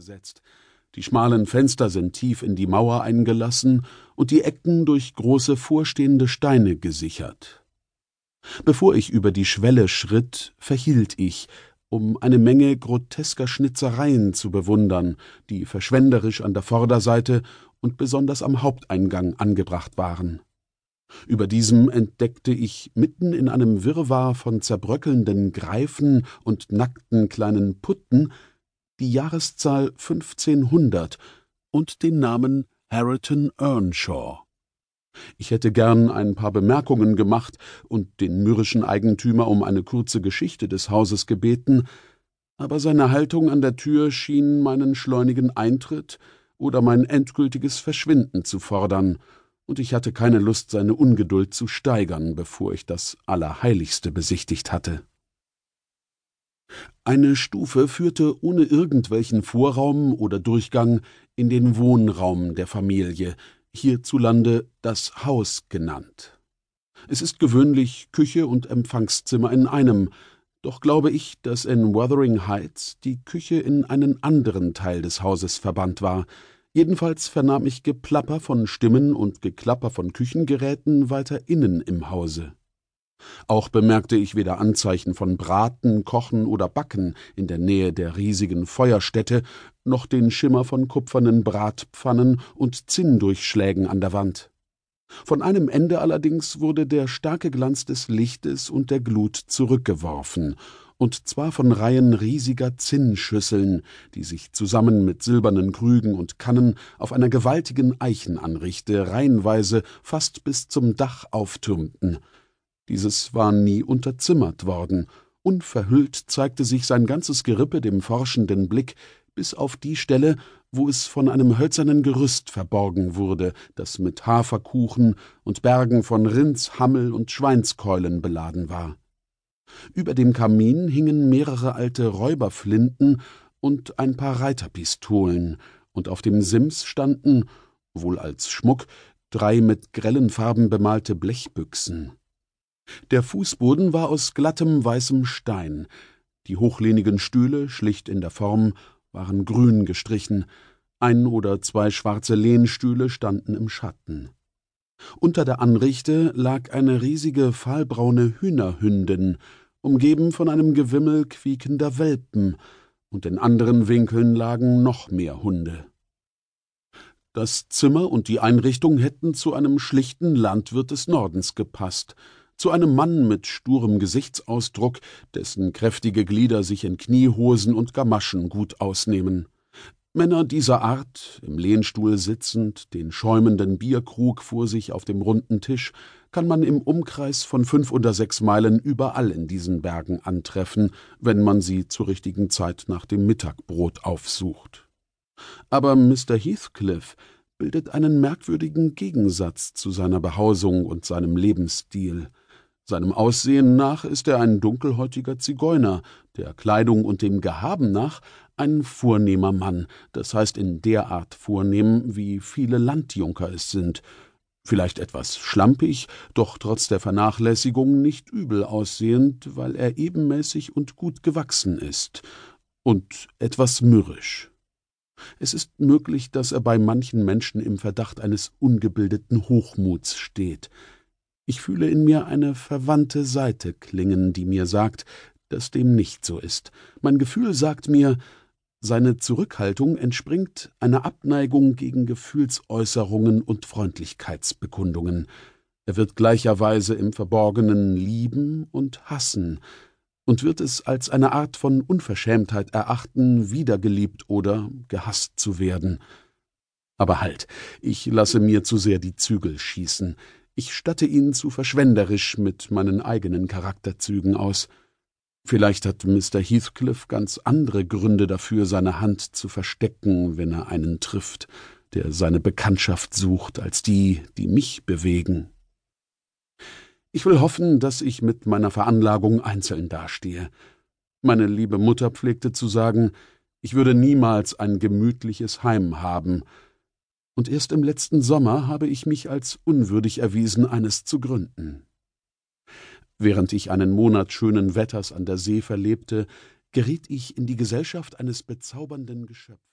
gesetzt. Die schmalen Fenster sind tief in die Mauer eingelassen und die Ecken durch große vorstehende Steine gesichert. Bevor ich über die Schwelle schritt, verhielt ich, um eine Menge grotesker Schnitzereien zu bewundern, die verschwenderisch an der Vorderseite und besonders am Haupteingang angebracht waren. Über diesem entdeckte ich mitten in einem Wirrwarr von zerbröckelnden Greifen und nackten kleinen Putten die Jahreszahl 1500 und den Namen Harriton Earnshaw. Ich hätte gern ein paar Bemerkungen gemacht und den mürrischen Eigentümer um eine kurze Geschichte des Hauses gebeten, aber seine Haltung an der Tür schien meinen schleunigen Eintritt oder mein endgültiges Verschwinden zu fordern, und ich hatte keine Lust, seine Ungeduld zu steigern, bevor ich das Allerheiligste besichtigt hatte. Eine Stufe führte ohne irgendwelchen Vorraum oder Durchgang in den Wohnraum der Familie, hierzulande das Haus genannt. Es ist gewöhnlich Küche und Empfangszimmer in einem, doch glaube ich, dass in Wuthering Heights die Küche in einen anderen Teil des Hauses verbannt war. Jedenfalls vernahm ich Geplapper von Stimmen und Geklapper von Küchengeräten weiter innen im Hause. Auch bemerkte ich weder Anzeichen von Braten, Kochen oder Backen in der Nähe der riesigen Feuerstätte, noch den Schimmer von kupfernen Bratpfannen und Zinndurchschlägen an der Wand. Von einem Ende allerdings wurde der starke Glanz des Lichtes und der Glut zurückgeworfen, und zwar von Reihen riesiger Zinnschüsseln, die sich zusammen mit silbernen Krügen und Kannen auf einer gewaltigen Eichenanrichte reihenweise fast bis zum Dach auftürmten, dieses war nie unterzimmert worden, unverhüllt zeigte sich sein ganzes Gerippe dem forschenden Blick, bis auf die Stelle, wo es von einem hölzernen Gerüst verborgen wurde, das mit Haferkuchen und Bergen von Rinds, Hammel und Schweinskeulen beladen war. Über dem Kamin hingen mehrere alte Räuberflinten und ein paar Reiterpistolen, und auf dem Sims standen, wohl als Schmuck, drei mit grellen Farben bemalte Blechbüchsen. Der Fußboden war aus glattem weißem Stein, die hochlehnigen Stühle, schlicht in der Form, waren grün gestrichen, ein oder zwei schwarze Lehnstühle standen im Schatten. Unter der Anrichte lag eine riesige fahlbraune Hühnerhündin, umgeben von einem Gewimmel quiekender Welpen, und in anderen Winkeln lagen noch mehr Hunde. Das Zimmer und die Einrichtung hätten zu einem schlichten Landwirt des Nordens gepasst, zu einem Mann mit sturem Gesichtsausdruck, dessen kräftige Glieder sich in Kniehosen und Gamaschen gut ausnehmen. Männer dieser Art, im Lehnstuhl sitzend, den schäumenden Bierkrug vor sich auf dem runden Tisch, kann man im Umkreis von fünf oder sechs Meilen überall in diesen Bergen antreffen, wenn man sie zur richtigen Zeit nach dem Mittagbrot aufsucht. Aber Mr. Heathcliff bildet einen merkwürdigen Gegensatz zu seiner Behausung und seinem Lebensstil. Seinem Aussehen nach ist er ein dunkelhäutiger Zigeuner, der Kleidung und dem Gehaben nach ein vornehmer Mann, das heißt in der Art vornehm, wie viele Landjunker es sind, vielleicht etwas schlampig, doch trotz der Vernachlässigung nicht übel aussehend, weil er ebenmäßig und gut gewachsen ist, und etwas mürrisch. Es ist möglich, dass er bei manchen Menschen im Verdacht eines ungebildeten Hochmuts steht, ich fühle in mir eine verwandte Seite klingen, die mir sagt, dass dem nicht so ist. Mein Gefühl sagt mir, seine Zurückhaltung entspringt einer Abneigung gegen Gefühlsäußerungen und Freundlichkeitsbekundungen. Er wird gleicherweise im Verborgenen lieben und hassen und wird es als eine Art von Unverschämtheit erachten, wiedergeliebt oder gehasst zu werden. Aber halt, ich lasse mir zu sehr die Zügel schießen. Ich statte ihn zu verschwenderisch mit meinen eigenen Charakterzügen aus. Vielleicht hat Mr. Heathcliff ganz andere Gründe dafür, seine Hand zu verstecken, wenn er einen trifft, der seine Bekanntschaft sucht, als die, die mich bewegen. Ich will hoffen, dass ich mit meiner Veranlagung einzeln dastehe. Meine liebe Mutter pflegte zu sagen, ich würde niemals ein gemütliches Heim haben, und erst im letzten Sommer habe ich mich als unwürdig erwiesen, eines zu gründen. Während ich einen Monat schönen Wetters an der See verlebte, geriet ich in die Gesellschaft eines bezaubernden Geschöpfes.